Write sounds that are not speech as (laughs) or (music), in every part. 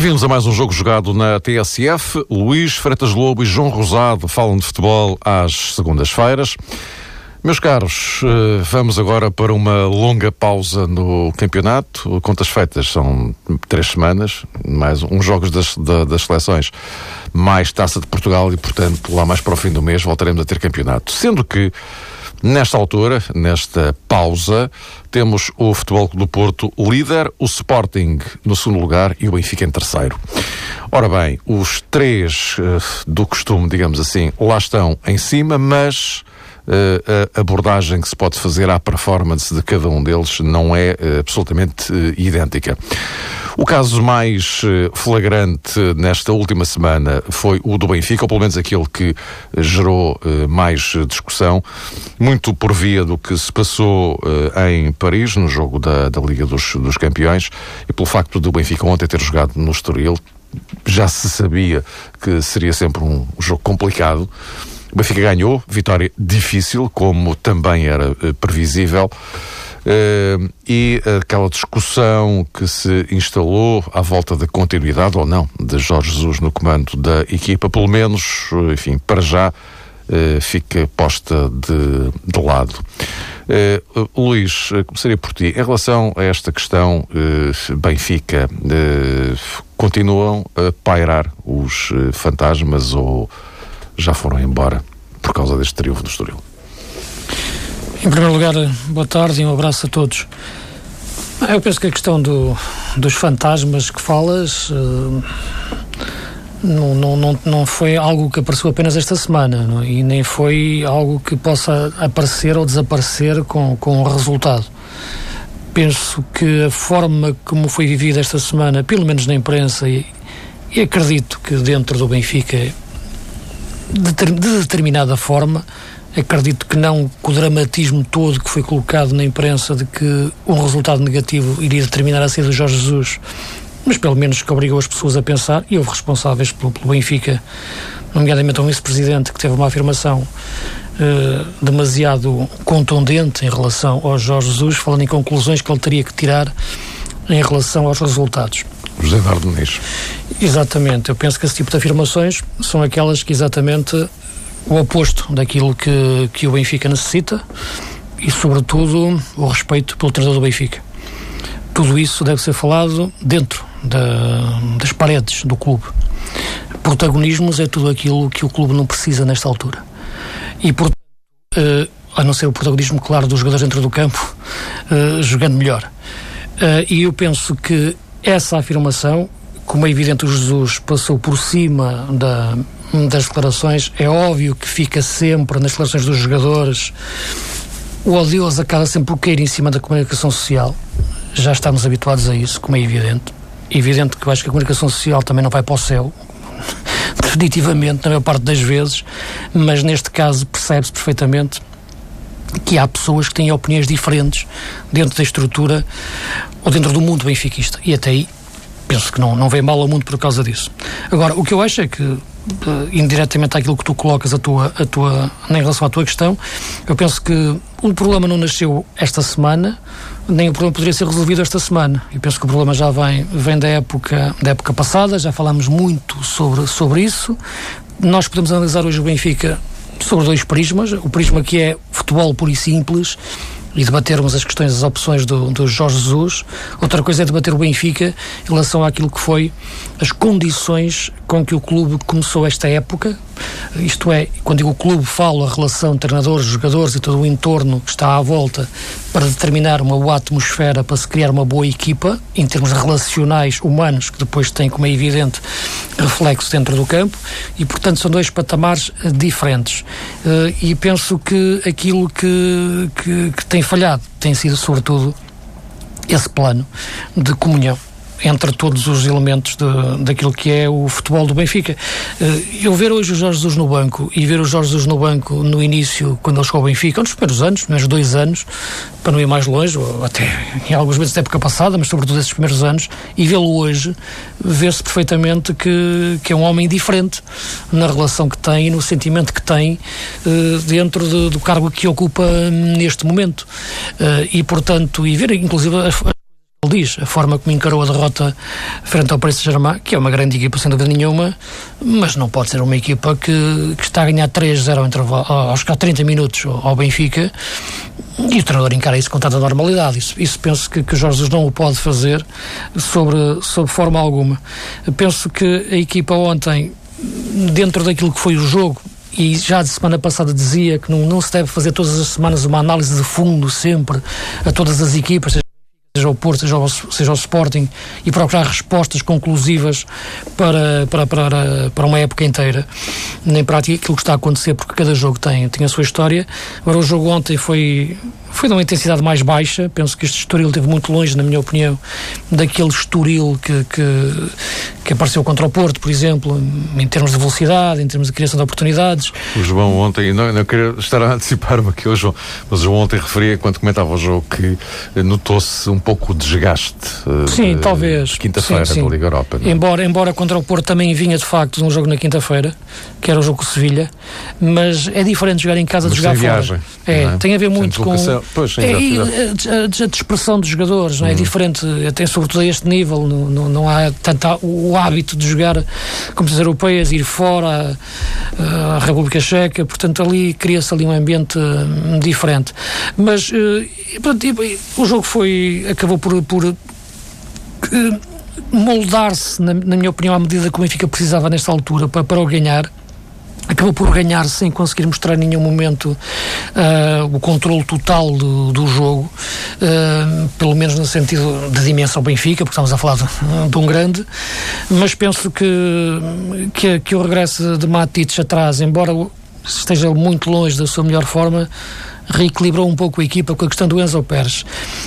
Bem-vindos a mais um jogo jogado na TSF. Luís Freitas Lobo e João Rosado falam de futebol às segundas-feiras. Meus caros, eh, vamos agora para uma longa pausa no campeonato. Contas feitas são três semanas, mais uns jogos das, das seleções, mais taça de Portugal e, portanto, lá mais para o fim do mês voltaremos a ter campeonato. Sendo que Nesta altura, nesta pausa, temos o Futebol do Porto líder, o Sporting no segundo lugar e o Benfica em terceiro. Ora bem, os três uh, do costume, digamos assim, lá estão em cima, mas a abordagem que se pode fazer à performance de cada um deles não é uh, absolutamente idêntica. O caso mais eh, flagrante nesta última semana foi o do Benfica, ou pelo menos aquele que gerou eh, mais discussão, muito por via do que se passou eh, em Paris, no jogo da, da Liga dos, dos Campeões, e pelo facto do Benfica ontem ter jogado no Estoril, já se sabia que seria sempre um jogo complicado. O Benfica ganhou, vitória difícil, como também era previsível. Uh, e aquela discussão que se instalou à volta da continuidade ou não de Jorge Jesus no comando da equipa, pelo menos, enfim, para já uh, fica posta de, de lado. Uh, Luís, começaria por ti. Em relação a esta questão, Benfica, continuam a pairar os fantasmas ou já foram embora por causa deste triunfo do Estoril? Em primeiro lugar, boa tarde e um abraço a todos. Eu penso que a questão do, dos fantasmas que falas uh, não, não, não, foi algo que apareceu apenas esta semana não? e nem foi algo que possa aparecer ou desaparecer com, com o resultado. Penso que a forma como foi vivida esta semana, pelo menos na imprensa, e, e acredito que dentro do Benfica, de, de determinada forma, Acredito que não com o dramatismo todo que foi colocado na imprensa de que um resultado negativo iria determinar a saída do Jorge Jesus, mas pelo menos que obrigou as pessoas a pensar, e houve responsáveis pelo, pelo Benfica, nomeadamente um vice-presidente que teve uma afirmação uh, demasiado contundente em relação ao Jorge Jesus, falando em conclusões que ele teria que tirar em relação aos resultados. José Eduardo Muniz. Exatamente. Eu penso que esse tipo de afirmações são aquelas que exatamente o oposto daquilo que, que o Benfica necessita e, sobretudo, o respeito pelo treinador do Benfica. Tudo isso deve ser falado dentro da, das paredes do clube. Protagonismos é tudo aquilo que o clube não precisa nesta altura. E, portanto, uh, a não ser o protagonismo, claro, dos jogadores dentro do campo, uh, jogando melhor. Uh, e eu penso que essa afirmação, como é evidente, o Jesus passou por cima da das declarações. É óbvio que fica sempre nas declarações dos jogadores. O odioso acaba sempre por cair em cima da comunicação social. Já estamos habituados a isso, como é evidente. Evidente que eu acho que a comunicação social também não vai para o céu, (laughs) definitivamente, na maior parte das vezes, mas neste caso percebe-se perfeitamente que há pessoas que têm opiniões diferentes dentro da estrutura ou dentro do mundo benfiquista. E até aí penso que não, não vem mal ao mundo por causa disso. Agora, o que eu acho é que uh, indiretamente àquilo que tu colocas a tua, a tua, em relação à tua questão, eu penso que o problema não nasceu esta semana, nem o problema poderia ser resolvido esta semana. Eu penso que o problema já vem, vem da, época, da época passada, já falámos muito sobre, sobre isso. Nós podemos analisar hoje o Benfica sobre dois prismas. O prisma que é futebol puro e simples, e debatermos as questões, as opções do, do Jorge Jesus. Outra coisa é debater o Benfica em relação àquilo que foi as condições com que o clube começou esta época. Isto é, quando digo clube, falo a relação treinadores, jogadores e todo o entorno que está à volta para determinar uma boa atmosfera, para se criar uma boa equipa, em termos relacionais, humanos, que depois tem, como é evidente, reflexo dentro do campo, e portanto são dois patamares eh, diferentes. Uh, e penso que aquilo que, que, que tem falhado tem sido, sobretudo, esse plano de comunhão entre todos os elementos de, daquilo que é o futebol do Benfica. Eh, eu ver hoje o Jorge Jesus no banco e ver o Jorge Jesus no banco no início, quando ele chegou ao Benfica, nos primeiros anos, nos dois anos, para não ir mais longe, até em alguns meses da época passada, mas sobretudo esses primeiros anos, e vê-lo hoje, vê-se perfeitamente que, que é um homem diferente na relação que tem e no sentimento que tem uh, dentro de, do cargo que ocupa neste momento. Uh, e, portanto, e ver inclusive diz, a forma como encarou a derrota frente ao Paris Saint-Germain, que é uma grande equipa sem dúvida nenhuma, mas não pode ser uma equipa que, que está a ganhar 3-0 aos 30 minutos ao Benfica e o treinador encara isso com tanta normalidade. Isso, isso penso que, que o Jorge Jesus não o pode fazer sobre, sobre forma alguma. Penso que a equipa ontem, dentro daquilo que foi o jogo, e já de semana passada dizia que não, não se deve fazer todas as semanas uma análise de fundo sempre a todas as equipas, seja o Porto, seja o, seja Sporting, e procurar respostas conclusivas para, para, para, para uma época inteira. Nem prática aquilo que está a acontecer, porque cada jogo tem, tem a sua história. Agora, o jogo ontem foi, foi de uma intensidade mais baixa. Penso que este Estoril esteve muito longe, na minha opinião, daquele Estoril que, que, que apareceu contra o Porto, por exemplo, em termos de velocidade, em termos de criação de oportunidades. O João ontem, não, não queria estar a antecipar-me aqui, o João, mas o João ontem referia, quando comentava o jogo, que notou-se um pouco o desgaste. Sim, de, talvez. Quinta-feira da Liga Europa. É? Embora, embora contra o Porto também vinha de facto de um jogo na quinta-feira, que era o jogo com o Sevilha, mas é diferente jogar em casa mas de jogar fora. Viagem, é, é, tem a ver muito com Pois, sim, é, a, a, a, dispersão dos jogadores, não é? é diferente, até sobretudo a este nível, não, não, não há tanto o hábito de jogar como as europeias, ir fora a, a República Checa, portanto ali cria-se ali um ambiente hum, diferente. Mas portanto, o jogo foi acabou por, por moldar-se, na, na, minha opinião, à medida que o Benfica precisava nesta altura para, para o ganhar acabou por ganhar sem conseguir mostrar em nenhum momento uh, o controle total do, do jogo, uh, pelo menos no sentido de dimensão Benfica, porque estamos a falar de, de um grande, mas penso que, que, que o regresso de Matic atrás, embora esteja muito longe da sua melhor forma, reequilibrou um pouco a equipa com a questão do Enzo Pérez.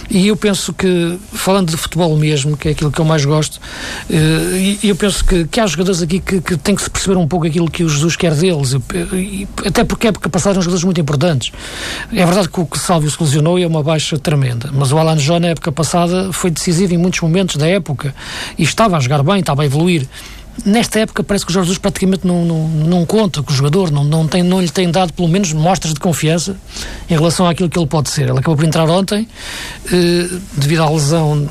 E eu penso que, falando de futebol mesmo, que é aquilo que eu mais gosto, uh, eu penso que, que há jogadores aqui que, que têm que se perceber um pouco aquilo que o Jesus quer deles, até porque a época passada eram jogadores muito importantes. É verdade que o que Salvio se lesionou é uma baixa tremenda, mas o Alan John na época passada foi decisivo em muitos momentos da época e estava a jogar bem, estava a evoluir nesta época parece que o Jorge Jesus praticamente não, não, não conta com o jogador, não, não, tem, não lhe tem dado pelo menos mostras de confiança em relação àquilo que ele pode ser. Ele acabou por entrar ontem, eh, devido à lesão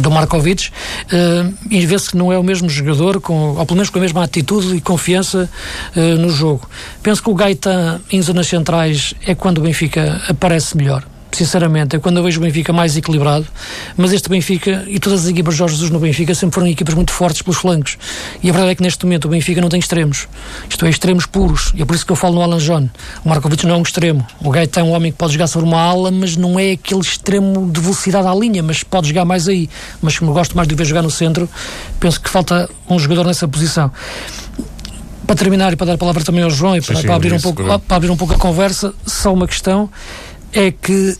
do Markovic uh, e vê-se que não é o mesmo jogador, com, ou pelo menos com a mesma atitude e confiança uh, no jogo. Penso que o Gaetan em zonas centrais é quando o Benfica aparece melhor sinceramente, é quando eu vejo o Benfica mais equilibrado, mas este Benfica e todas as equipas de Jorge Jesus no Benfica sempre foram equipas muito fortes pelos flancos. E a verdade é que neste momento o Benfica não tem extremos. Isto é, extremos puros. E é por isso que eu falo no Alan John. O Markovic não é um extremo. O Gaeta é um homem que pode jogar sobre uma ala, mas não é aquele extremo de velocidade à linha, mas pode jogar mais aí. Mas como eu gosto mais de ver jogar no centro, penso que falta um jogador nessa posição para terminar e para dar a palavra também ao João e para, sim, para abrir, um pouco, para abrir um pouco a conversa, só uma questão é que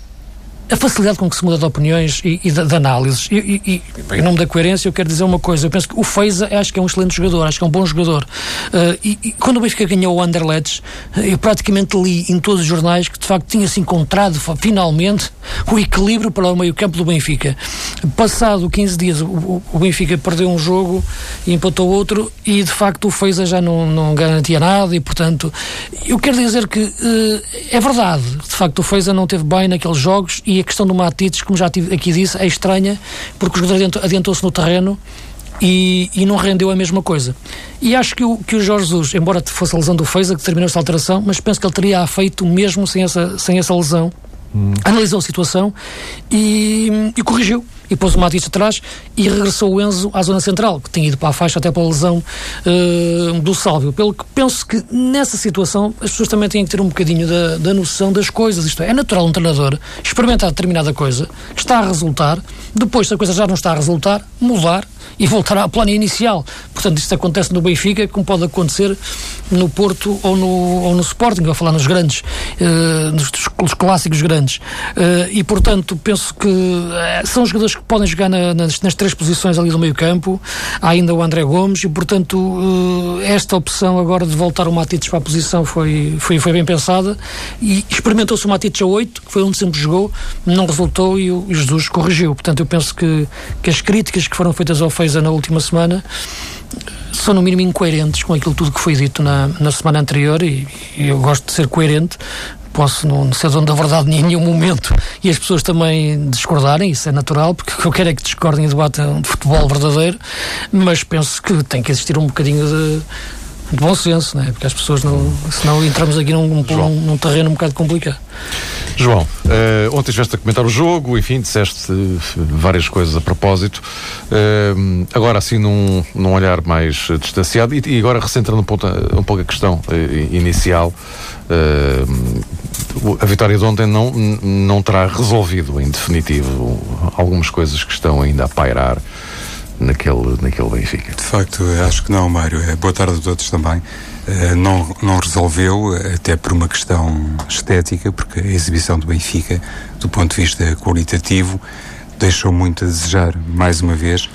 a facilidade com que se muda de opiniões e, e de, de, análises. E, e, e, em nome da coerência, eu quero dizer uma coisa. Eu penso que o Feiza acho que é um excelente jogador, acho que é um bom jogador. Uh, e, quando o Benfica ganhou o Anderlecht, eu praticamente li em todos os jornais que de facto tinha-se encontrado finalmente o equilíbrio para o meio-campo do Benfica. Passado 15 dias, o, o, Benfica perdeu um jogo e empatou outro, e de facto o Feiza já não, não garantia nada. E portanto, eu quero dizer que uh, é verdade, de facto, o Feiza não teve bem naqueles jogos e a questão do Matites, como já aqui disse, é estranha, porque o jogador adiantou-se no terreno e, e, não rendeu a mesma coisa. E acho que o, que o Jorge Jesus, embora fosse a lesão do Feiza que terminou esta alteração, mas penso que ele teria feito mesmo sem essa, sem essa lesão. Hum. Analisou a situação e, e corrigiu e pôs o Matisse atrás e regressou o Enzo à zona central, que tinha ido para a faixa até para a lesão uh, do Sálvio. Pelo que penso que nessa situação as pessoas também têm que ter um bocadinho da, da noção das coisas. Isto é, é natural um treinador experimentar determinada coisa, está a resultar, depois se a coisa já não está a resultar, mudar e voltar à plano inicial. Portanto, isto acontece no Benfica, como pode acontecer no Porto ou no, ou no Sporting, vou falar nos grandes, uh, nos, nos clássicos grandes. Uh, e, portanto, penso que uh, são jogadores que podem jogar na, nas, nas, três posições ali do meio campo. Há ainda o André Gomes e, portanto, esta opção agora de voltar o Matites para a posição foi, foi, foi bem pensada e experimentou-se o Matites a 8, que foi onde sempre jogou, não resultou e o, Jesus corrigiu. Portanto, eu penso que, que as críticas que foram feitas ao Feiza na última semana são no mínimo incoerentes com aquilo tudo que foi dito na, na semana anterior e, e eu gosto de ser coerente posso não ser dono da verdade em nenhum momento e as pessoas também discordarem, isso é natural, porque o que eu quero é que discordem e debatam de futebol verdadeiro, mas penso que tem que existir um bocadinho de de bom senso, né? porque as pessoas não. Senão entramos aqui num, num, num terreno um bocado complicado. João, uh, ontem estiveste a comentar o jogo, enfim, disseste uh, várias coisas a propósito. Uh, agora, assim, num, num olhar mais distanciado, e, e agora recentrando um, ponto, um pouco a questão inicial, a vitória de ontem não, não terá resolvido, em definitivo, algumas coisas que estão ainda a pairar naquele, naquele Benfica. De facto, acho que não, Mário. É, boa tarde a todos também. Uh, não, não resolveu, até por uma questão estética, porque a exibição do Benfica, do ponto de vista qualitativo, deixou muito a desejar, mais uma vez,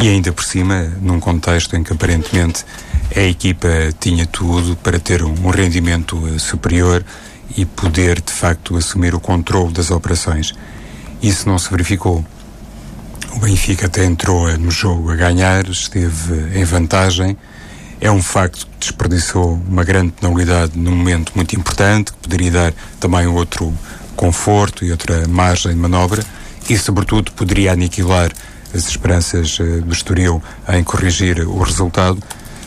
e ainda por cima, num contexto em que aparentemente a equipa tinha tudo para ter um, rendimento uh, superior e poder, de facto, assumir o controle das operações. Isso não se verificou. O Benfica até entrou no jogo a ganhar, esteve em vantagem. É um facto que desperdiçou uma grande penalidade num momento muito importante, que poderia dar também outro conforto e outra margem de manobra e, sobretudo, poderia aniquilar as esperanças uh, do Estoril em corrigir o resultado,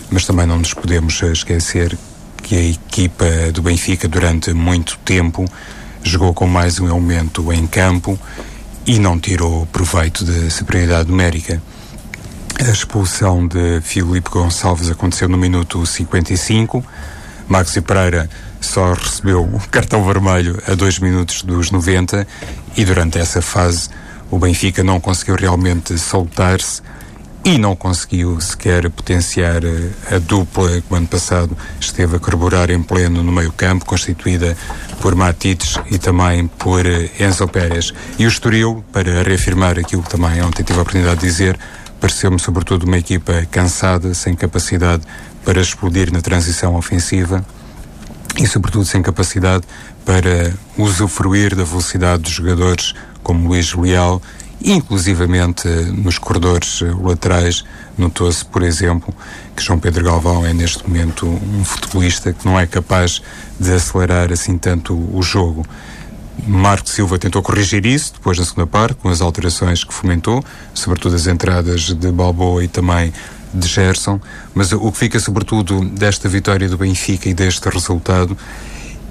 mas também não nos podemos uh, esquecer que a equipa do Benfica, durante muito tempo, jogou com mais um elemento em campo e não tirou proveito da superioridade numérica. A expulsão de Filipe Gonçalves aconteceu no minuto 55. Maxi Pereira só recebeu o cartão vermelho a dois minutos dos 90 e durante essa fase o Benfica não conseguiu realmente soltar-se e não conseguiu sequer potenciar a, dupla que o ano passado esteve a corroborar em pleno no meio campo, constituída por Matites e também por eh, Enzo Pérez. E o Estoril, para reafirmar aquilo que também ontem tive a oportunidade de dizer, pareceu-me sobretudo uma equipa cansada, sem capacidade para explodir na transição ofensiva e sobretudo sem capacidade para usufruir da velocidade dos jogadores como Luís Leal inclusivamente nos corredores eh, laterais, notou-se, por exemplo, que João Pedro Galvão é neste momento um futebolista que não é capaz de acelerar assim tanto o jogo. Marco Silva tentou corrigir isso depois na segunda parte, com as alterações que fomentou, sobretudo as entradas de Balboa e também de Gerson, mas o que fica sobretudo desta vitória do Benfica e deste resultado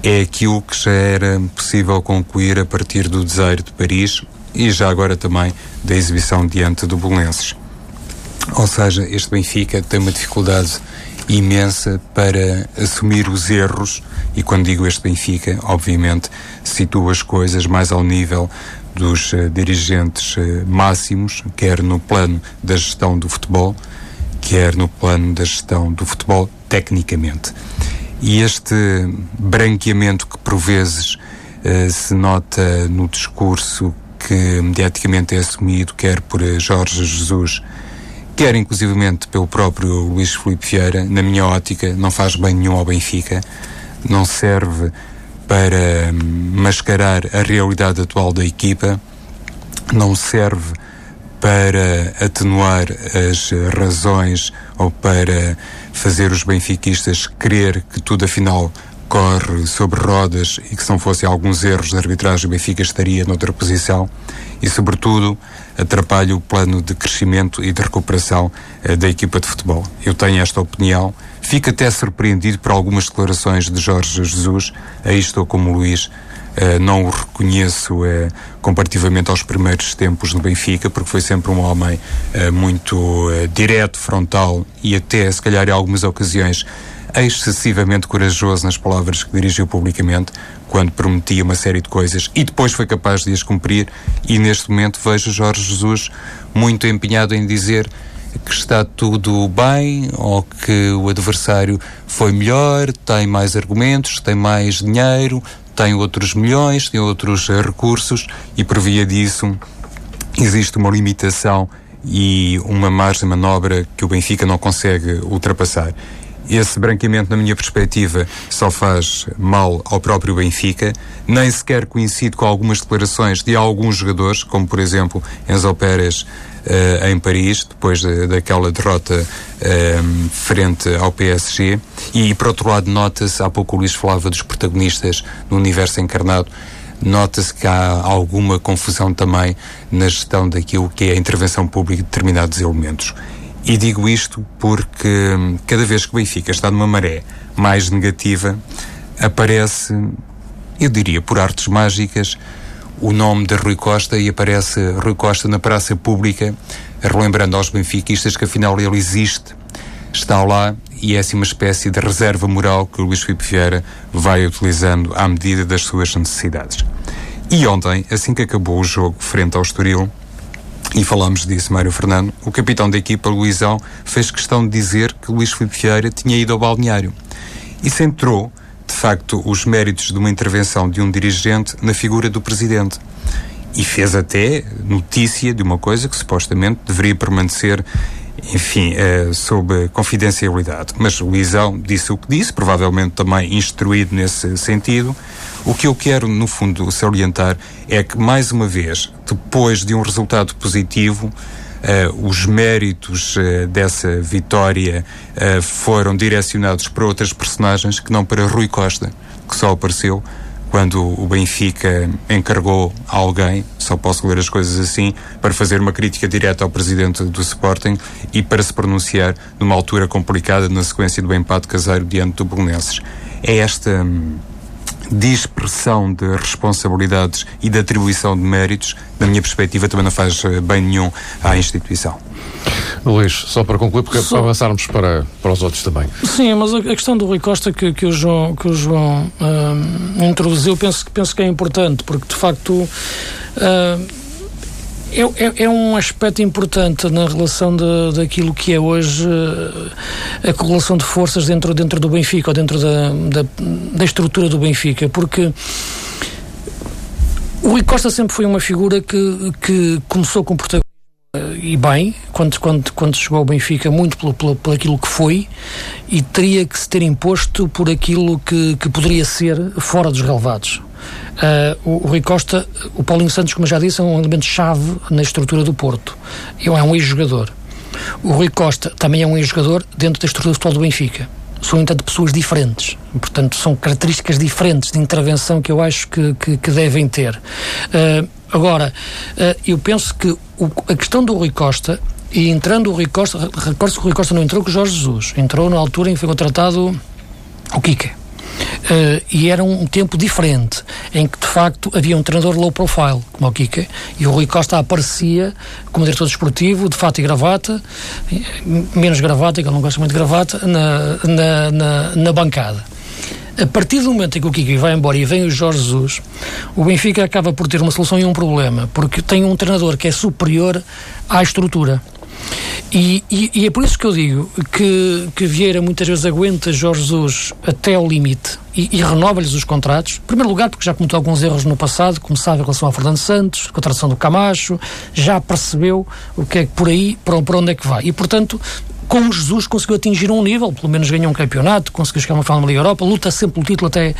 é aquilo que já era possível concluir a partir do desaire de Paris, e já agora também da exibição diante do Belenenses. Ou seja, este Benfica tem uma dificuldade imensa para assumir os erros e quando digo este Benfica, obviamente, situo as coisas mais ao nível dos uh, dirigentes uh, máximos, quer no plano da gestão do futebol, quer no plano da gestão do futebol tecnicamente. E este branqueamento que por vezes uh, se nota no discurso que mediaticamente é assumido quer por Jorge Jesus, quer inclusivamente pelo próprio Luís Filipe Vieira, na minha ótica, não faz bem nenhum ao Benfica, não serve para mascarar a realidade atual da equipa, não serve para atenuar as razões ou para fazer os benfiquistas crer que tudo afinal corre sobre rodas e que se não fossem alguns erros de arbitragem o Benfica estaria noutra posição e sobretudo atrapalha o plano de crescimento e de recuperação eh, da equipa de futebol. Eu tenho esta opinião, fico até surpreendido por algumas declarações de Jorge Jesus, aí estou como Luís, Uh, não o reconheço uh, comparativamente aos primeiros tempos no Benfica, porque foi sempre um homem uh, muito direto, frontal e até, se calhar, em algumas ocasiões, excessivamente corajoso nas palavras que dirigiu publicamente, quando prometia uma série de coisas e depois foi capaz de as cumprir. E neste momento vejo Jorge Jesus muito empenhado em dizer que está tudo bem ou que o adversário foi melhor, tem mais argumentos, tem mais dinheiro, tem outros milhões, tem outros recursos e por via disso existe uma limitação e uma margem de manobra que o Benfica não consegue ultrapassar. Esse branqueamento, na minha perspectiva, só faz mal ao próprio Benfica, nem sequer coincide com algumas declarações de alguns jogadores, como por exemplo Enzo Pérez, uh, em Paris, depois de, daquela derrota uh, frente ao PSG. E, por outro lado, nota-se, há pouco o Luís falava dos protagonistas no universo encarnado, nota-se que há alguma confusão também na gestão daquilo que é a intervenção pública de determinados elementos. E digo isto porque hum, cada vez que o Benfica está numa maré mais negativa, aparece, eu diria por artes mágicas, o nome de Rui Costa e aparece Rui Costa na praça pública, relembrando aos benfiquistas que afinal ele existe, está lá e é assim uma espécie de reserva moral que o Luís Filipe Vieira vai utilizando à medida das suas necessidades. E ontem, assim que acabou o jogo frente ao Estoril, e falámos disso, Mário Fernando, o capitão da equipa, Luizão, fez questão de dizer que Luís Filipe Vieira tinha ido ao balneário. E centrou, de facto, os méritos de uma intervenção de um dirigente na figura do presidente. E fez até notícia de uma coisa que supostamente deveria permanecer enfim, uh, sob confidencialidade. Mas Luizão disse o que disse, provavelmente também instruído nesse sentido. O que eu quero, no fundo, salientar é que, mais uma vez, depois de um resultado positivo, uh, os méritos uh, dessa vitória foram direcionados para outras personagens que não para Rui Costa, que só apareceu quando o Benfica encargou alguém, só posso ler as coisas assim, para fazer uma crítica direta ao presidente do Sporting e para se pronunciar numa altura complicada na sequência do empate caseiro diante do Belenenses. É esta hum, dispersão de responsabilidades e de atribuição de méritos, na minha perspectiva, também não faz eh, bem nenhum à instituição. Luís, só para concluir, porque só... para avançarmos para, para os outros também. Sim, mas a, a questão do Rui Costa que, que o João, que o João uh, introduziu, penso, penso que é importante, porque de facto. Uh, é, é, um aspecto importante na relação de, daquilo que é hoje uh, a correlação de forças dentro, dentro do Benfica ou dentro da, da, da estrutura do Benfica, porque o Rui Costa sempre foi uma figura que, que começou com protagonismo e bem, quando, quando, quando chegou ao Benfica, muito pelo, pelo, por aquilo que foi, e teria que se ter imposto por aquilo que, que poderia ser fora dos relevados. Uh, o, o Rui Costa, o Paulinho Santos, como já disse, é um elemento-chave na estrutura do Porto. É um ex-jogador. O Rui Costa também é um ex-jogador dentro da estrutura do futebol do Benfica. São, entanto, pessoas diferentes. Portanto, são características diferentes de intervenção que eu acho que, que, que devem ter. Uh, Agora, uh, eu penso que o, a questão do Rui Costa, e entrando o Rui Costa, recordo que o Rui Costa não entrou com o Jorge Jesus, entrou na altura em que foi contratado o Kike. Uh, e era um tempo diferente, em que de facto havia um treinador low profile, como o Kike, e o Rui Costa aparecia como diretor desportivo, de fato e gravata, menos gravata, que ele não gosta muito de gravata, na, na, na, na bancada a partir do momento em que o Kiki vai embora e vem o Jorge Jesus, o Benfica acaba por ter uma solução e um problema, porque tem um treinador que é superior à estrutura. E, e, e, é por isso que eu digo que, que Vieira muitas vezes aguenta Jorge Jesus até ao limite e, e renova-lhes os contratos. Em primeiro lugar, porque já cometeu alguns erros no passado, começava em relação ao Fernando Santos, contratação do Camacho, já percebeu o que é que por aí, para, para onde é que vai. E, portanto, com Jesus conseguiu atingir um nível, pelo menos ganhou um campeonato, conseguiu chegar a uma final da Liga Europa, luta sempre pelo título até,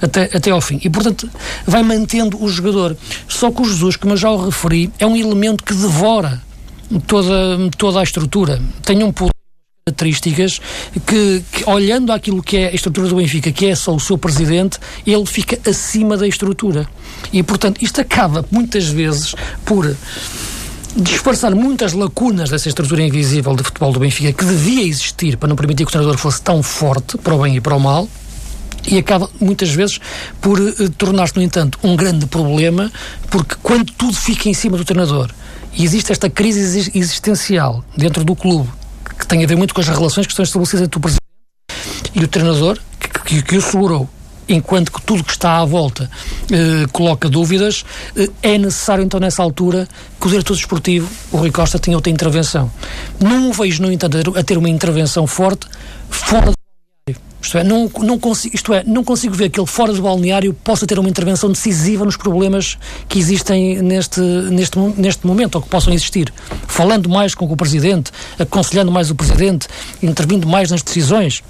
até, até ao fim. E, portanto, vai mantendo o jogador. Só que o Jesus, como eu já o referi, é um elemento que devora toda, toda a estrutura. Tem um poder características que, que, olhando aquilo que é a estrutura do Benfica, que é só o seu presidente, ele fica acima da estrutura. E, portanto, isto acaba muitas vezes por disfarçar muitas lacunas dessa estrutura invisível de futebol do Benfica que devia existir para não permitir que o treinador fosse tão forte para o bem e para o mal e acaba muitas vezes por uh, tornar-se, no entanto, um grande problema, porque quando tudo fica em cima do treinador e existe esta crise existencial dentro do clube, que tem a ver muito com as relações que estão estabelecidas entre o presidente e o treinador, que, que, que o segurou enquanto que tudo que está à volta eh, coloca dúvidas, eh, é necessário então nessa altura que o diretor desportivo, o Rui Costa, tenha outra intervenção. Não o vejo, no entanto, a ter uma intervenção forte fora. Isto é, não, não consigo, isto é, não consigo ver que ele fora do balneário possa ter uma intervenção decisiva nos problemas que existem neste, neste, neste momento, ou que possam existir. Falando mais com o Presidente, aconselhando mais o Presidente, intervindo mais nas decisões.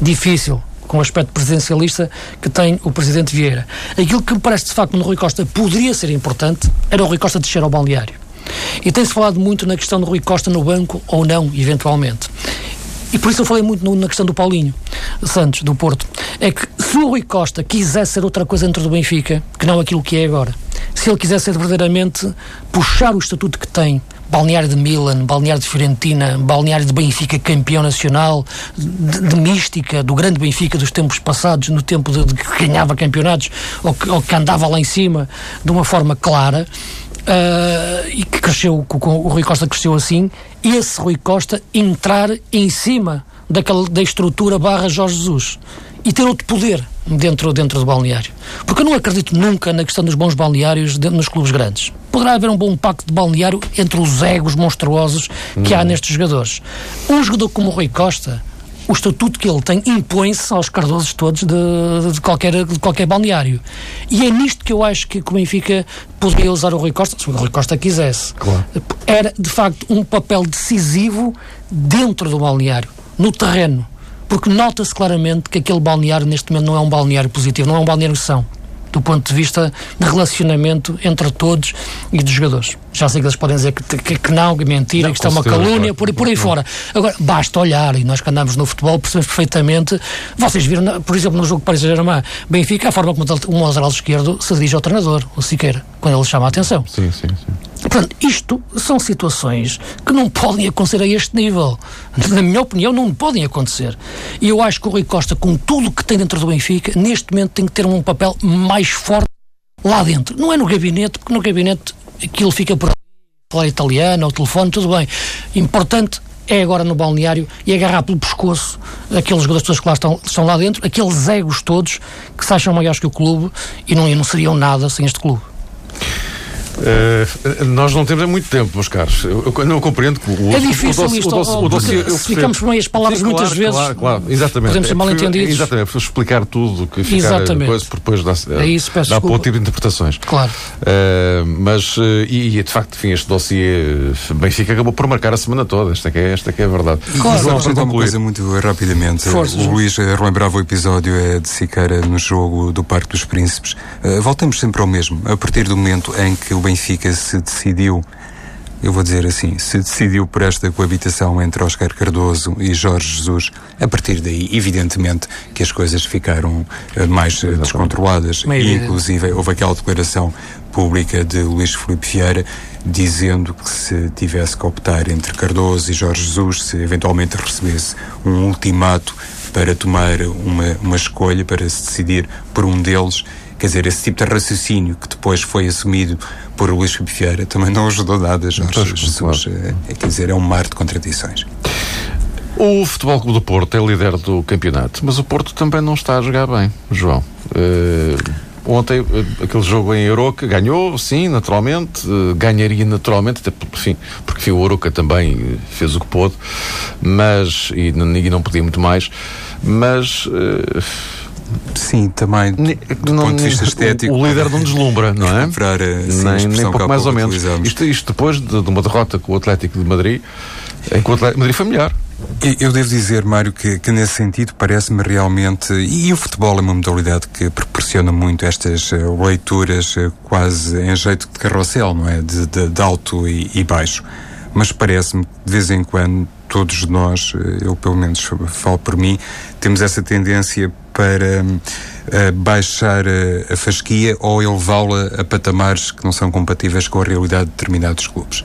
Difícil com o aspecto presidencialista que tem o Presidente Vieira. Aquilo que me parece, de facto, no Rui Costa poderia ser importante era o Rui Costa descer ao balneário. E tem-se falado muito na questão do Rui Costa no banco ou não, eventualmente. E por isso eu falei muito no, na questão do Paulinho Santos, do Porto. É que se o Rui Costa quisesse ser outra coisa dentro do Benfica, que não aquilo que é agora, se ele quisesse verdadeiramente puxar o estatuto que tem, balneário de Milan, balneário de Fiorentina, balneário de Benfica campeão nacional, de, de, mística do grande Benfica dos tempos passados, no tempo de, de que ganhava campeonatos ou que, ou que andava lá em cima de uma forma clara. Uh, e que cresceu, o Rui Costa cresceu assim, esse Rui Costa entrar em cima daquela, da estrutura barra Jorge Jesus e ter outro poder dentro, dentro do balneário. Porque eu não acredito nunca na questão dos bons balneários de, nos clubes grandes. Poderá haver um bom pacto de balneário entre os egos monstruosos que há nestes jogadores. Um jogador como o Rui Costa o estatuto que ele tem impõe-se aos cardosos todos de, de, qualquer, de qualquer balneário. E é nisto que eu acho que, que o Benfica poderia usar o Rui Costa, se o Rui Costa quisesse. Claro. Era, de facto, um papel decisivo dentro do balneário, no terreno. Porque nota-se claramente que aquele balneário, neste momento, não é um balneário positivo, não é um balneário são do ponto de vista de relacionamento entre todos e dos jogadores. Já sei que eles podem dizer que, que, que não, que mentira, não, que isto é uma calúnia, por, por aí fora. Agora, basta olhar, e nós que andamos no futebol percebemos perfeitamente, vocês viram, por exemplo, no jogo Paris Saint-Germain, Benfica, a forma como o lateral esquerdo se dirige ao treinador, o Siqueira, quando ele chama a atenção. Sim, sim, sim. Portanto, isto são situações que não podem acontecer a este nível. Na minha opinião, não podem acontecer. E eu acho que o Rui Costa, com tudo que tem dentro do Benfica, neste momento tem que ter um papel mais forte lá dentro. Não é no gabinete, porque no gabinete aquilo fica por falar italiano, ao telefone, tudo bem. Importante é agora no balneário e agarrar pelo pescoço aqueles jogadores que lá estão, estão lá dentro, aqueles egos todos que se acham maiores que o clube e não, e não seriam nada sem este clube. Uh, nós não temos muito tempo, meus caros. Eu, eu não compreendo que o É difícil o isto, o doce, o doce, o ficamos por meias palavras Sim, muitas claro, vezes. Claro, claro, exatamente. Podemos ser mal entendidos. Exatamente, explicar tudo, que ficar exatamente. depois, depois dá, é isso, peço dá ponto de interpretações. Claro. Uh, mas, uh, e, e, de facto, enfim, este dossiê Benfica acabou por marcar a semana toda. Esta é, esta é a verdade. Claro. Vamos só uma coisa muito rapidamente. Força, o Luís relembrava o episódio de Siqueira no jogo do Parque dos Príncipes. voltamos sempre ao mesmo. A partir do momento em que o Benfica se decidiu, eu vou dizer assim, se decidiu por esta coabitação entre Oscar Cardoso e Jorge Jesus, a partir daí, evidentemente, que as coisas ficaram uh, mais uh, descontroladas. E, inclusive, houve aquela declaração pública de Luís Filipe Vieira dizendo que se tivesse que optar entre Cardoso e Jorge Jesus, se eventualmente recebesse um ultimato para tomar uma, uma escolha, para se decidir por um deles, Quer dizer, esse tipo de raciocínio que depois foi assumido por Luís Filipe Vieira também não ajudou nada Jorge então, Jesus. Claro. É, é, quer dizer, é um mar de contradições. O Futebol Clube do Porto é líder do campeonato, mas o Porto também não está a jogar bem, João. Uh, ontem, uh, aquele jogo em Euroca, ganhou, sim, naturalmente, uh, ganharia naturalmente, até, enfim, porque o Euroca também fez o que pôde, mas, e, e não podia muito mais, mas Sim, também do não, ponto de vista (laughs) estético. O, líder não (laughs) deslumbra, não é? Comprar, assim, nem, nem pouco mais ou menos. Isto, isto depois de, de, uma derrota com o Atlético de Madrid, em que o Atlético de Madrid foi melhor. Eu devo dizer, Mário, que, que nesse sentido parece-me realmente. E o futebol é uma modalidade que proporciona muito estas uh, leituras uh, quase em jeito de carrossel, não é? De, de, de alto e, e baixo. Mas parece-me que de vez em quando todos nós, eh, eu pelo menos falo por mim, temos essa tendência para uh, baixar a, fasquia ou elevá-la a patamares que não são compatíveis com a realidade de determinados clubes.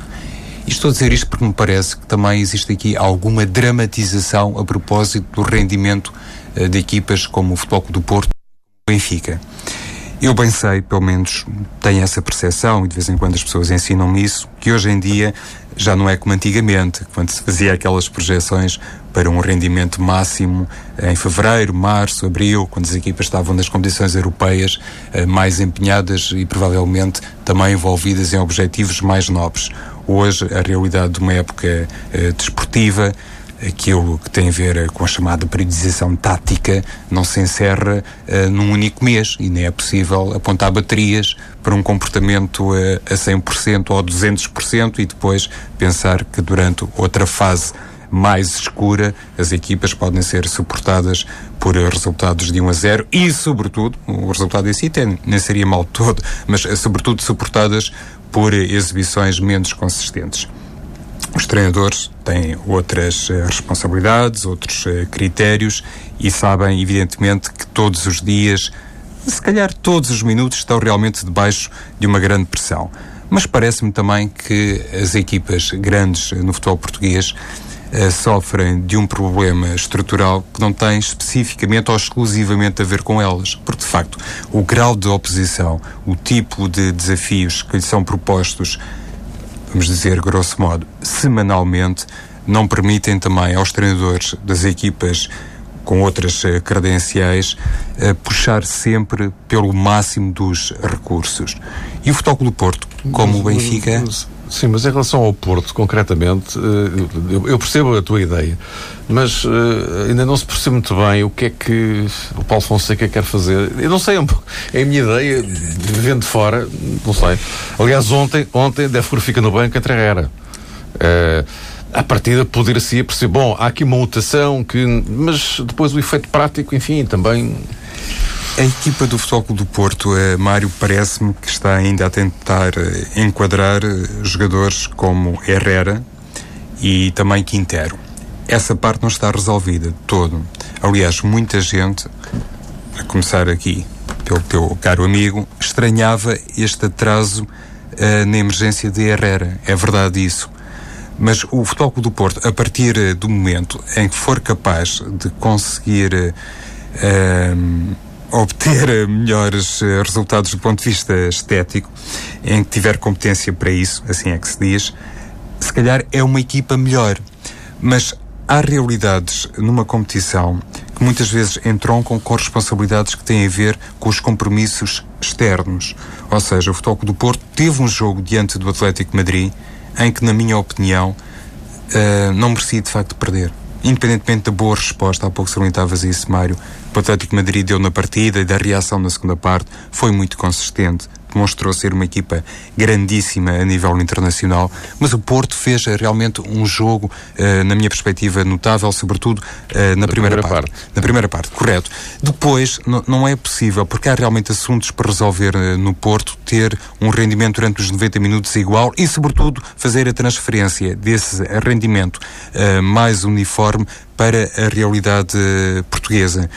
E estou a dizer isto porque me parece que também existe aqui alguma dramatização a propósito do rendimento uh, de equipas como o Futebol do Porto e o Benfica. Eu bem sei, pelo menos tenho essa percepção, e de vez em quando as pessoas ensinam-me isso, que hoje em dia já não é como antigamente, quando se fazia aquelas projeções para um rendimento máximo em fevereiro, março, abril, quando as equipas estavam nas competições europeias eh, mais empenhadas e provavelmente também envolvidas em objetivos mais nobres. Hoje, a realidade de uma época eh, desportiva aquilo que tem a ver com a chamada periodização tática não se encerra uh, num único mês e nem é possível apontar baterias para um comportamento uh, a 100% ou 200% e depois pensar que durante outra fase mais escura, as equipas podem ser suportadas por resultados de 1 a 0 e, sobretudo, o resultado em si até nem seria mal todo, mas sobretudo suportadas por exibições menos consistentes. Os treinadores têm outras uh, responsabilidades, outros uh, critérios e sabem, evidentemente, que todos os dias, se calhar todos os minutos, estão realmente debaixo de uma grande pressão. Mas parece-me também que as equipas grandes no futebol português sofrem de um problema estrutural que não tem especificamente ou exclusivamente a ver com elas. Porque, de facto, o grau de oposição, o tipo de desafios que lhes são propostos vamos dizer, grosso modo, semanalmente, não permitem também aos treinadores das equipas com outras uh, credenciais uh, puxar sempre pelo máximo dos recursos. E o Futebol do Porto, como o Benfica. Sim, mas em relação ao Porto, concretamente, uh, eu percebo a tua ideia, mas ainda não se percebe muito bem o que é que o Paulo Fonseca quer fazer. Eu não sei, é a minha ideia, vivendo de fora, não sei. Aliás, ontem, ontem Defur fica no banco entre a era. Uh, a partida poder-se perceber, bom, há aqui uma mutação, que, mas depois o efeito prático, enfim, também. A equipa do Futebol do Porto, eh, Mário, parece-me que está ainda a tentar eh, enquadrar eh, jogadores como Herrera e também Quintero. Essa parte não está resolvida todo. Aliás, muita gente, a começar aqui pelo teu caro amigo, estranhava este atraso uh, na emergência de Herrera. É verdade isso mas o Futebol Clube do Porto, a partir eh, do momento em que for capaz de conseguir obter melhores resultados do ponto de vista estético, em que tiver competência para isso, assim é que se diz, se calhar é uma equipa melhor. Mas há realidades numa competição que muitas vezes entroncam com responsabilidades que têm a ver com os compromissos externos. Ou seja, o Futebol do Porto teve um jogo diante do Atlético Madrid em que, na minha opinião, uh, não merecia de facto perder. Independentemente da boa resposta, há pouco salientavas isso, Mário, o Atlético Madrid deu na partida e da reação na segunda parte, foi muito consistente demonstrou ser uma equipa grandíssima a nível internacional, mas o Porto fez realmente um jogo, uh, na minha perspectiva, notável, sobretudo uh, na, primeira, primeira parte. parte. Na primeira parte, correto. Depois, não é possível, porque há realmente assuntos para resolver uh, no Porto, ter um rendimento durante os 90 minutos igual e, sobretudo, fazer a transferência desse rendimento mais uniforme para a realidade portuguesa.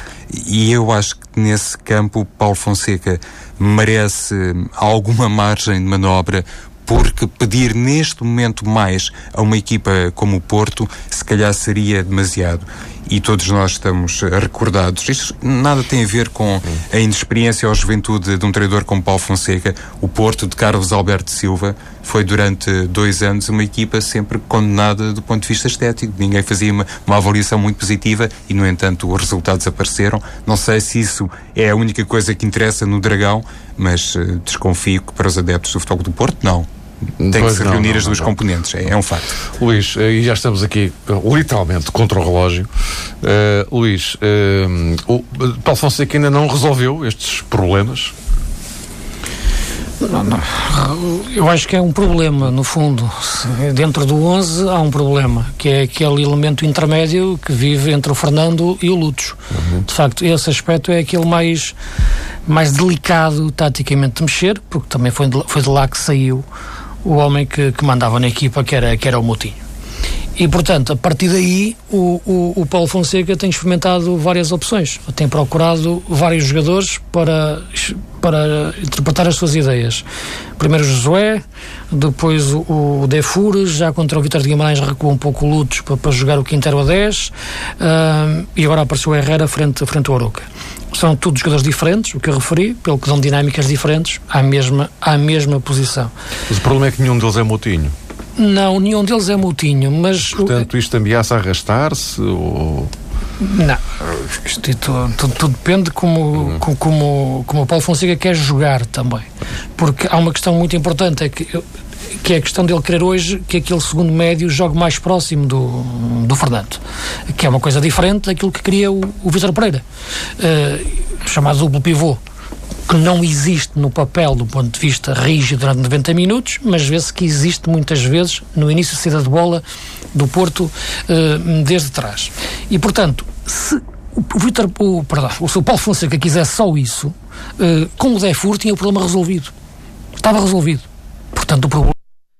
E eu acho que nesse campo Paulo Fonseca merece alguma margem de manobra porque pedir neste momento mais a uma equipa como o Porto se calhar seria demasiado e todos nós estamos recordados. Isto nada tem a ver com a inexperiência ou a juventude de um treinador como Paulo Fonseca. O Porto de Carlos Alberto Silva foi durante dois anos uma equipa sempre condenada do ponto de vista estético. Ninguém fazia uma, uma avaliação muito positiva e, no entanto, os resultados apareceram. Não sei se isso é a única coisa que interessa no Dragão, mas uh, desconfio que para os adeptos do futebol do Porto, não. Tem pois que se não, reunir não, as duas não, componentes, é, é, um facto. Luís, eh, e já estamos aqui eh, literalmente contra o relógio. Uh, Luís, uh, o Paulo Fonseca ainda não resolveu estes problemas? Não, não. Eu acho que é um problema, no fundo. Dentro do 11 há um problema, que é aquele elemento intermédio que vive entre o Fernando e o Lutos. Uhum. De facto, esse aspecto é aquele mais, mais delicado taticamente de mexer, porque também foi de, foi de lá que saiu o homem que, que mandava na equipa, que era, que era o Moutinho. E, portanto, a partir daí, o, o, o, Paulo Fonseca tem experimentado várias opções. Tem procurado vários jogadores para, para interpretar as suas ideias. Primeiro o Josué, depois o, o Defur, já contra o Vitor de Guimarães recuou um pouco o Lutos para, para jogar o Quintero a 10, uh, e agora apareceu o Herrera frente, frente ao Aroca são todos jogadores diferentes, o que eu referi, pelo que dão dinâmicas diferentes à mesma, à mesma posição. Mas o problema é que nenhum deles é Moutinho. Não, nenhum deles é Moutinho, mas... Portanto, isto ameaça arrastar-se ou... Não, isto, isto tudo, tudo, depende como, uhum. como, como, o Paulo Fonseca quer jogar também. Porque há uma questão muito importante, é que que é a questão dele querer hoje que aquele segundo médio jogue mais próximo do, do Fernando, que é uma coisa diferente daquilo que queria o, o Vítor Pereira, uh, chamado duplo pivô. Que não existe no papel do ponto de vista rígido durante 90 minutos, mas vê-se que existe muitas vezes no início da saída de bola do Porto uh, desde trás. E, portanto, se o Vitor, o, perdão, o Paulo Fonseca quisesse só isso, uh, com o Defur tinha o problema resolvido. Estava resolvido. Portanto, o problema.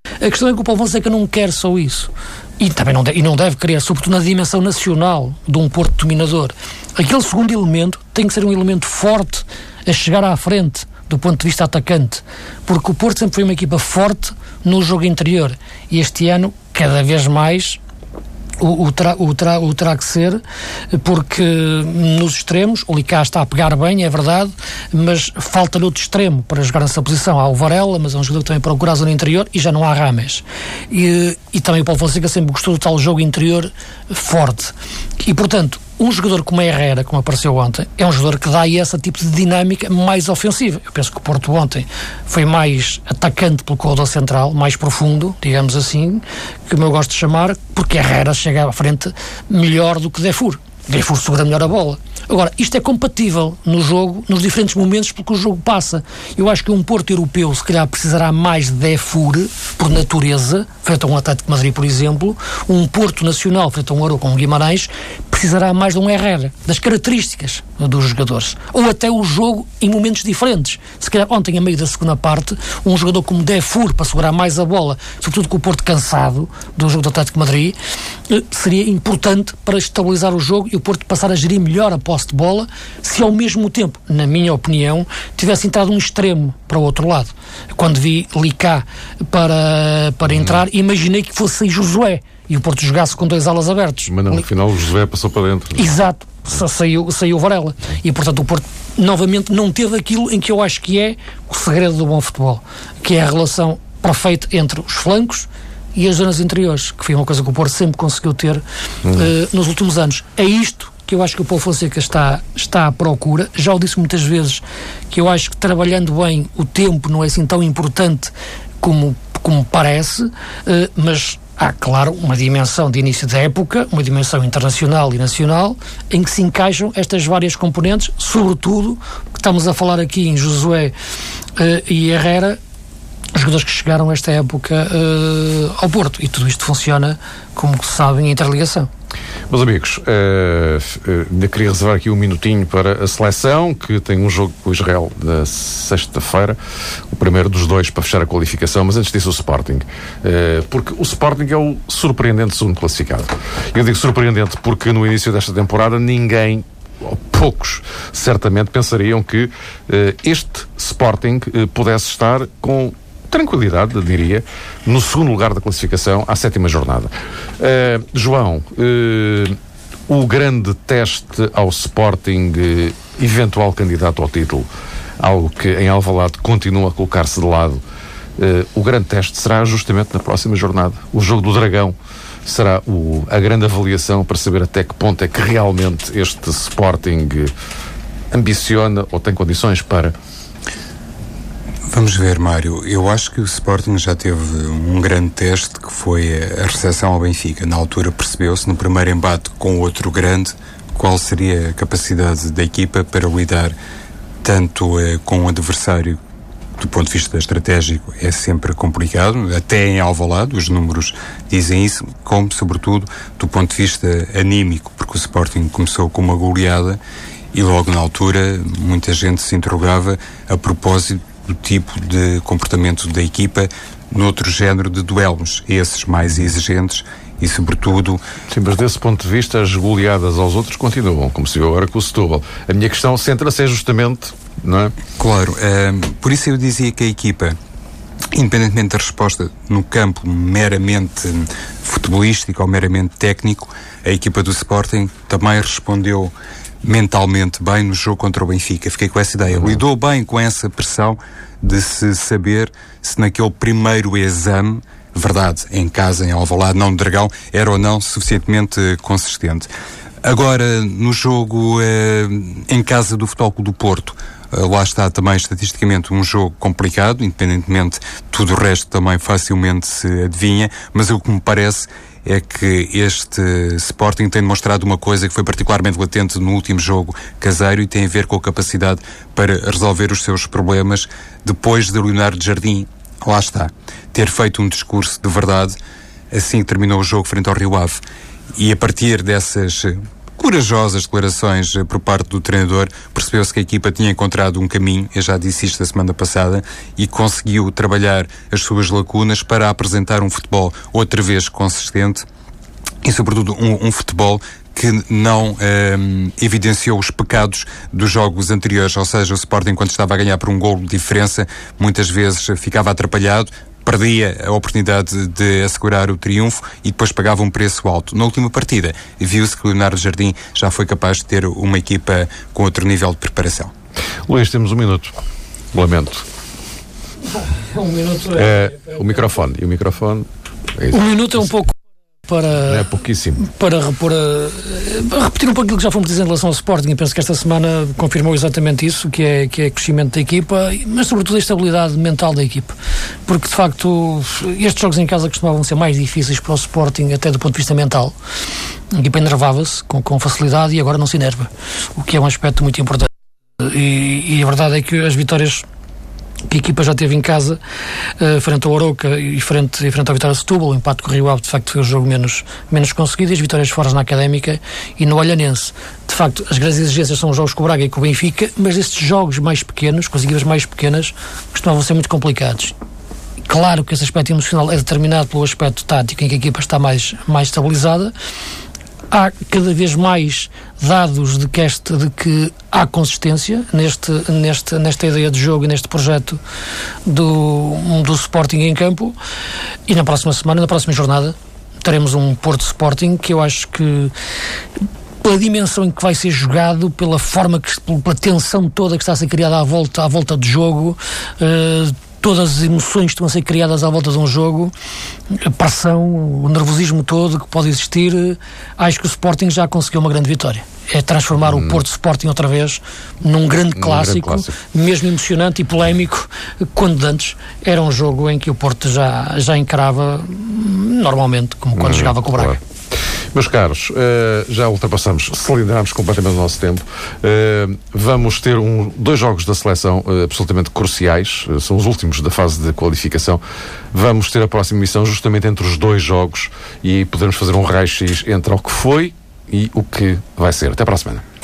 A questão é que o Paulo Fonseca não quer só isso. E também não deve, e não deve querer, sobretudo na dimensão nacional de um Porto dominador. Aquele segundo elemento tem que ser um elemento forte a chegar à frente do ponto de vista atacante, porque o Porto sempre foi uma equipa forte no jogo interior e este ano, cada vez mais, o, o, terá, o, terá, o terá que ser, porque nos extremos, o Licá está a pegar bem, é verdade, mas falta-lhe outro extremo para jogar nessa posição. Há o Varela, mas é um jogador que também procura a zona interior e já não há Rames. E, e também o Paulo Fonseca sempre gostou do tal jogo interior forte. E, portanto, um jogador como a Herrera, como apareceu ontem, é um jogador que dá esse tipo de dinâmica mais ofensiva. Eu penso que o Porto ontem foi mais atacante pelo corredor central, mais profundo, digamos assim, que eu gosto de chamar, porque Herrera chega à frente melhor do que Defur. Defur segura melhor a bola. Agora, isto é compatível no jogo, nos diferentes momentos porque o jogo passa. Eu acho que um Porto europeu, se calhar, precisará mais de Defur, por natureza, frente a um Atlético de Madrid, por exemplo. Um Porto Nacional, frente a um Euro com Guimarães, precisará mais de um Herrera, das características dos jogadores. Ou até o jogo em momentos diferentes. Se calhar, ontem, a meio da segunda parte, um jogador como Defur, para segurar mais a bola, sobretudo com o Porto cansado do jogo do Atlético Madrid, eh, seria importante para estabilizar o jogo e o Porto passar a gerir melhor a posse de bola, se ao mesmo tempo, na minha opinião, tivesse entrado um extremo para o outro lado. Quando vi Licá para, para uhum. entrar, imaginei que fosse Josué e o Porto jogasse com dois alas abertos. Mas não, no final o Josué passou para dentro. Exato, saiu, saiu Varela. E portanto o Porto novamente não teve aquilo em que eu acho que é o segredo do bom futebol, que é a relação perfeita entre os flancos e as zonas interiores, que foi uma coisa que o Porto sempre conseguiu ter hum. uh, nos últimos anos. É isto que eu acho que o Paulo Fonseca está, está à procura. Já o disse muitas vezes que eu acho que trabalhando bem o tempo não é assim tão importante como, como parece, uh, mas há, claro, uma dimensão de início da época, uma dimensão internacional e nacional, em que se encaixam estas várias componentes, sobretudo, que estamos a falar aqui em Josué uh, e Herrera, jogadores que chegaram esta época uh, ao Porto. E tudo isto funciona, como sabem, em interligação. Meus amigos, uh, uh, queria reservar aqui um minutinho para a seleção, que tem um jogo com o Israel na sexta-feira, o primeiro dos dois para fechar a qualificação, mas antes disso o Sporting. Uh, porque o Sporting é o surpreendente segundo classificado. Eu digo surpreendente porque no início desta temporada ninguém ou poucos certamente pensariam que este Sporting pudesse estar com tranquilidade, diria, no segundo lugar da classificação à sétima jornada. Uh, João, uh, o grande teste ao Sporting, uh, eventual candidato ao título, algo que em Alvalade continua a colocar-se de lado, o grande teste será justamente na próxima jornada. O jogo do Dragão será o, a grande avaliação para saber até que ponto é que realmente este Sporting ambiciona ou tem condições para Vamos ver, Mário. Eu acho que o Sporting já teve um grande teste que foi a recepção ao Benfica. Na altura percebeu-se, no primeiro embate com outro grande, qual seria a capacidade da equipa para lidar tanto eh, com o adversário do ponto de vista estratégico é sempre complicado, até em Alvalade, os números dizem isso, como sobretudo do ponto de vista anímico, porque o Sporting começou com uma goleada e logo na altura muita gente se interrogava a propósito do tipo de comportamento da equipa noutro género de duelos, esses mais exigentes e, sobretudo. Sim, mas desse ponto de vista, as goleadas aos outros continuam, como se viu agora com o Setúbal. A minha questão centra-se é justamente. Não é? Claro, uh, por isso eu dizia que a equipa independentemente da resposta no campo meramente futebolístico ou meramente técnico, a equipa do Sporting também respondeu mentalmente bem no jogo contra o Benfica. Fiquei com essa ideia. Uhum. Lidou bem com essa pressão de se saber se naquele primeiro exame, verdade, em casa, em Alvalade, não no Dragão, era ou não suficientemente consistente. Agora, no jogo eh, em casa do Futebol Clube do Porto, eh, lá está também estatisticamente um jogo complicado, independentemente tudo o resto também facilmente se adivinha, mas o que me parece é que este Sporting tem demonstrado uma coisa que foi particularmente latente no último jogo caseiro e tem a ver com a capacidade para resolver os seus problemas depois de Leonardo Jardim, lá está, ter feito um discurso de verdade assim que terminou o jogo frente ao Rio Ave. E a partir dessas corajosas declarações eh, por parte do treinador, percebeu-se que a equipa tinha encontrado um caminho, eu já disse isto a semana passada, e conseguiu trabalhar as suas lacunas para apresentar um futebol outra vez consistente e, sobretudo, um, um futebol que não um, ehm, evidenciou os pecados dos jogos anteriores, ou seja, o Sporting, quando estava a ganhar por um gol de diferença, muitas vezes ficava atrapalhado, perdia a oportunidade de assegurar o triunfo e depois pagava um preço alto. Na última partida, viu-se que o Leonardo Jardim já foi capaz de ter uma equipa com outro nível de preparação. Luís, temos um minuto. Lamento. Um minuto é, é, o microfone. E o microfone. É um minuto é um pouco para, é pouquíssimo. Para repor a, repetir um pouco aquilo que já fomos dizendo em relação ao Sporting, e penso que esta semana confirmou exatamente isso, que é, que é crescimento da equipa, mas sobretudo a estabilidade mental da equipa. Porque, de facto, estes jogos em casa costumavam ser mais difíceis para o Sporting, até do ponto de vista mental. A equipa enervava-se com, com facilidade e agora não se enerva, o que é um aspecto muito importante. E, e a verdade é que as vitórias que a equipa já teve em casa, uh, frente ao Oroca e frente, e frente ao Vitória Setúbal. O empate com o Rio Ave, de facto, foi o jogo menos, menos conseguido. E as vitórias fora na Académica e no Olhanense. De facto, as grandes exigências são os jogos com o Braga e com o Benfica, mas estes jogos mais pequenos, com as equipas mais pequenas, costumavam ser muito complicados. Claro que esse aspecto emocional é determinado pelo aspecto tático em que a equipa está mais, mais estabilizada, há cada vez mais dados de que, este, de que há consistência neste, neste, nesta ideia de jogo e neste projeto do, do Sporting em campo. E na próxima semana, na próxima jornada, teremos um Porto Sporting que eu acho que pela dimensão em que vai ser jogado, pela forma que, pela tensão toda que está a ser criada à volta, à volta do jogo, uh, todas as emoções que estão a ser criadas à volta de um jogo, a pressão, o nervosismo todo que pode existir, acho que o Sporting já conseguiu uma grande vitória. É transformar hum. o Porto Sporting outra vez num grande, clássico, grande clássico, mesmo emocionante e polémico, quando antes era um jogo em que o Porto já, já encarava normalmente, como quando hum, jogava com o Braga. Claro. Meus caros, uh, já ultrapassamos, cilindrarmos completamente o nosso tempo. Uh, vamos ter um, dois jogos da seleção uh, absolutamente cruciais, são os últimos da fase de qualificação. Vamos ter a próxima missão justamente entre os dois jogos e podemos fazer um raio-x entre o que foi e o que vai ser. Até para a semana.